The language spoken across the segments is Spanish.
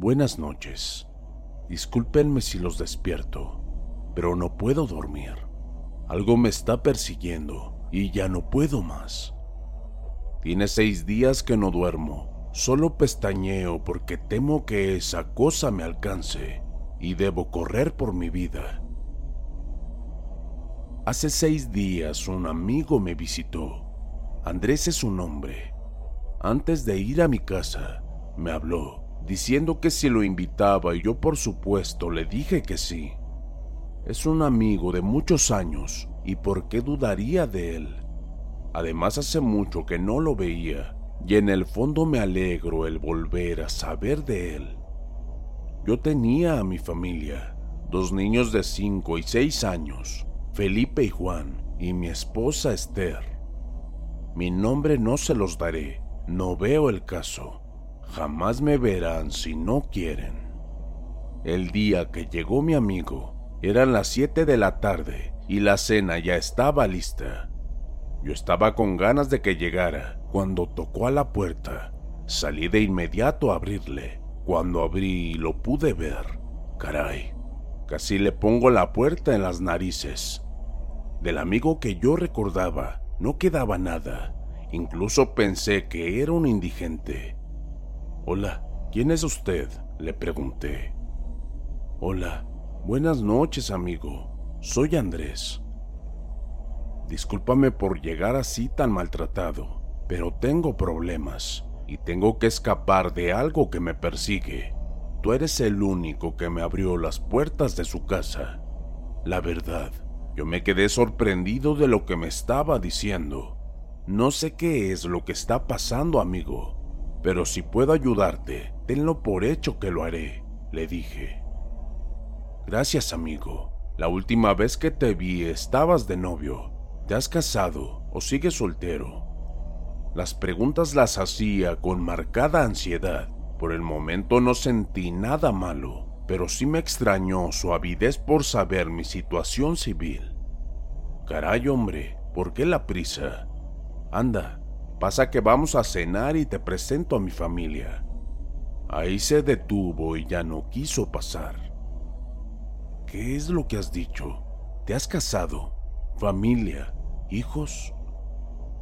Buenas noches. Discúlpenme si los despierto, pero no puedo dormir. Algo me está persiguiendo y ya no puedo más. Tiene seis días que no duermo. Solo pestañeo porque temo que esa cosa me alcance y debo correr por mi vida. Hace seis días un amigo me visitó. Andrés es su nombre. Antes de ir a mi casa, me habló, diciendo que si lo invitaba y yo por supuesto le dije que sí. Es un amigo de muchos años y por qué dudaría de él. Además hace mucho que no lo veía y en el fondo me alegro el volver a saber de él. Yo tenía a mi familia, dos niños de 5 y 6 años, Felipe y Juan, y mi esposa Esther. Mi nombre no se los daré, no veo el caso. Jamás me verán si no quieren. El día que llegó mi amigo, eran las 7 de la tarde y la cena ya estaba lista. Yo estaba con ganas de que llegara cuando tocó a la puerta. Salí de inmediato a abrirle. Cuando abrí lo pude ver. Caray, casi le pongo la puerta en las narices. Del amigo que yo recordaba no quedaba nada. Incluso pensé que era un indigente. Hola, ¿quién es usted? le pregunté. Hola, buenas noches amigo. Soy Andrés. Discúlpame por llegar así tan maltratado, pero tengo problemas y tengo que escapar de algo que me persigue. Tú eres el único que me abrió las puertas de su casa. La verdad, yo me quedé sorprendido de lo que me estaba diciendo. No sé qué es lo que está pasando, amigo, pero si puedo ayudarte, tenlo por hecho que lo haré, le dije. Gracias, amigo. La última vez que te vi estabas de novio. ¿Te has casado o sigues soltero? Las preguntas las hacía con marcada ansiedad. Por el momento no sentí nada malo, pero sí me extrañó su avidez por saber mi situación civil. Caray, hombre, ¿por qué la prisa? Anda, pasa que vamos a cenar y te presento a mi familia. Ahí se detuvo y ya no quiso pasar. ¿Qué es lo que has dicho? ¿Te has casado? ¿Familia? ¿Hijos?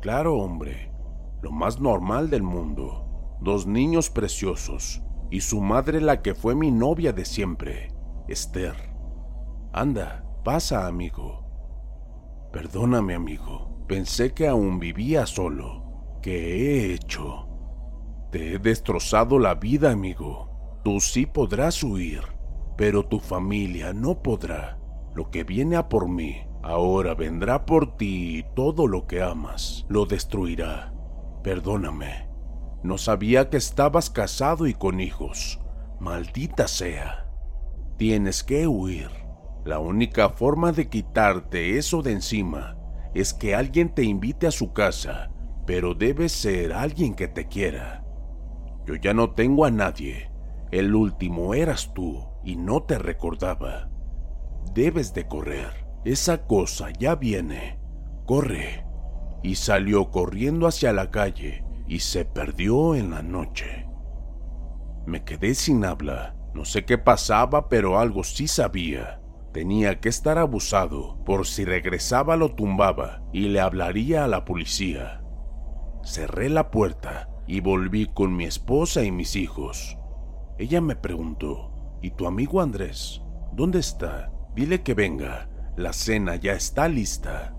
Claro, hombre, lo más normal del mundo. Dos niños preciosos y su madre la que fue mi novia de siempre, Esther. Anda, pasa, amigo. Perdóname, amigo. Pensé que aún vivía solo. ¿Qué he hecho? Te he destrozado la vida, amigo. Tú sí podrás huir, pero tu familia no podrá. Lo que viene a por mí, ahora vendrá por ti y todo lo que amas lo destruirá. Perdóname. No sabía que estabas casado y con hijos. Maldita sea. Tienes que huir. La única forma de quitarte eso de encima es que alguien te invite a su casa pero debe ser alguien que te quiera. Yo ya no tengo a nadie. El último eras tú y no te recordaba. Debes de correr. Esa cosa ya viene. Corre. Y salió corriendo hacia la calle y se perdió en la noche. Me quedé sin habla. No sé qué pasaba, pero algo sí sabía. Tenía que estar abusado, por si regresaba lo tumbaba y le hablaría a la policía. Cerré la puerta y volví con mi esposa y mis hijos. Ella me preguntó, ¿y tu amigo Andrés? ¿Dónde está? Dile que venga, la cena ya está lista.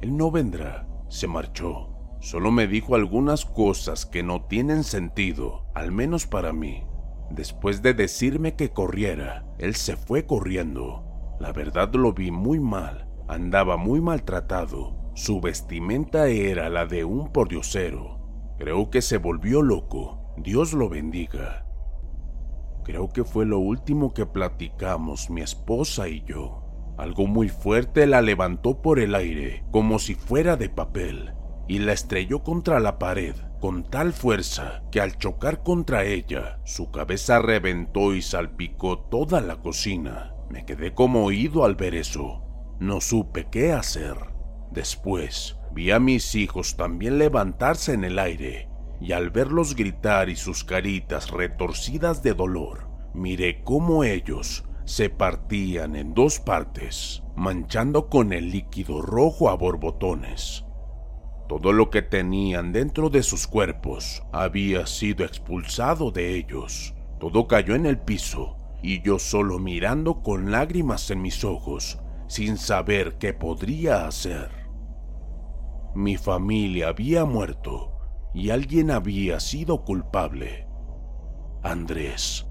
Él no vendrá, se marchó. Solo me dijo algunas cosas que no tienen sentido, al menos para mí. Después de decirme que corriera, él se fue corriendo. La verdad lo vi muy mal, andaba muy maltratado. Su vestimenta era la de un pordiosero. Creo que se volvió loco. Dios lo bendiga. Creo que fue lo último que platicamos mi esposa y yo. Algo muy fuerte la levantó por el aire, como si fuera de papel, y la estrelló contra la pared con tal fuerza que al chocar contra ella, su cabeza reventó y salpicó toda la cocina. Me quedé como oído al ver eso. No supe qué hacer. Después, vi a mis hijos también levantarse en el aire, y al verlos gritar y sus caritas retorcidas de dolor, miré cómo ellos se partían en dos partes, manchando con el líquido rojo a borbotones. Todo lo que tenían dentro de sus cuerpos había sido expulsado de ellos. Todo cayó en el piso y yo solo mirando con lágrimas en mis ojos, sin saber qué podría hacer. Mi familia había muerto y alguien había sido culpable. Andrés.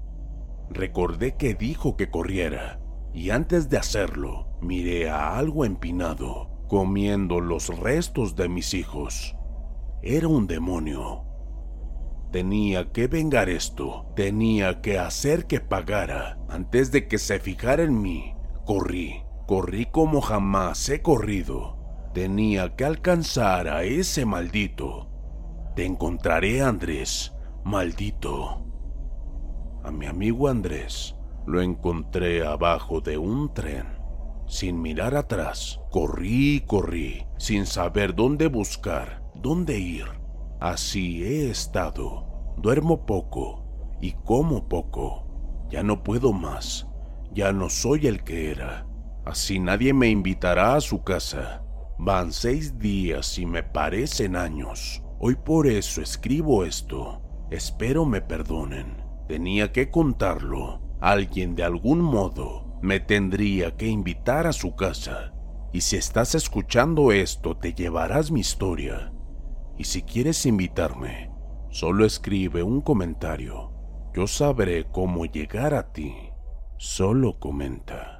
Recordé que dijo que corriera y antes de hacerlo miré a algo empinado comiendo los restos de mis hijos. Era un demonio. Tenía que vengar esto, tenía que hacer que pagara. Antes de que se fijara en mí, corrí, corrí como jamás he corrido. Tenía que alcanzar a ese maldito. Te encontraré, Andrés, maldito. A mi amigo Andrés lo encontré abajo de un tren. Sin mirar atrás, corrí y corrí, sin saber dónde buscar, dónde ir. Así he estado. Duermo poco y como poco. Ya no puedo más. Ya no soy el que era. Así nadie me invitará a su casa. Van seis días y me parecen años. Hoy por eso escribo esto. Espero me perdonen. Tenía que contarlo. Alguien de algún modo me tendría que invitar a su casa. Y si estás escuchando esto, te llevarás mi historia. Y si quieres invitarme, solo escribe un comentario. Yo sabré cómo llegar a ti. Solo comenta.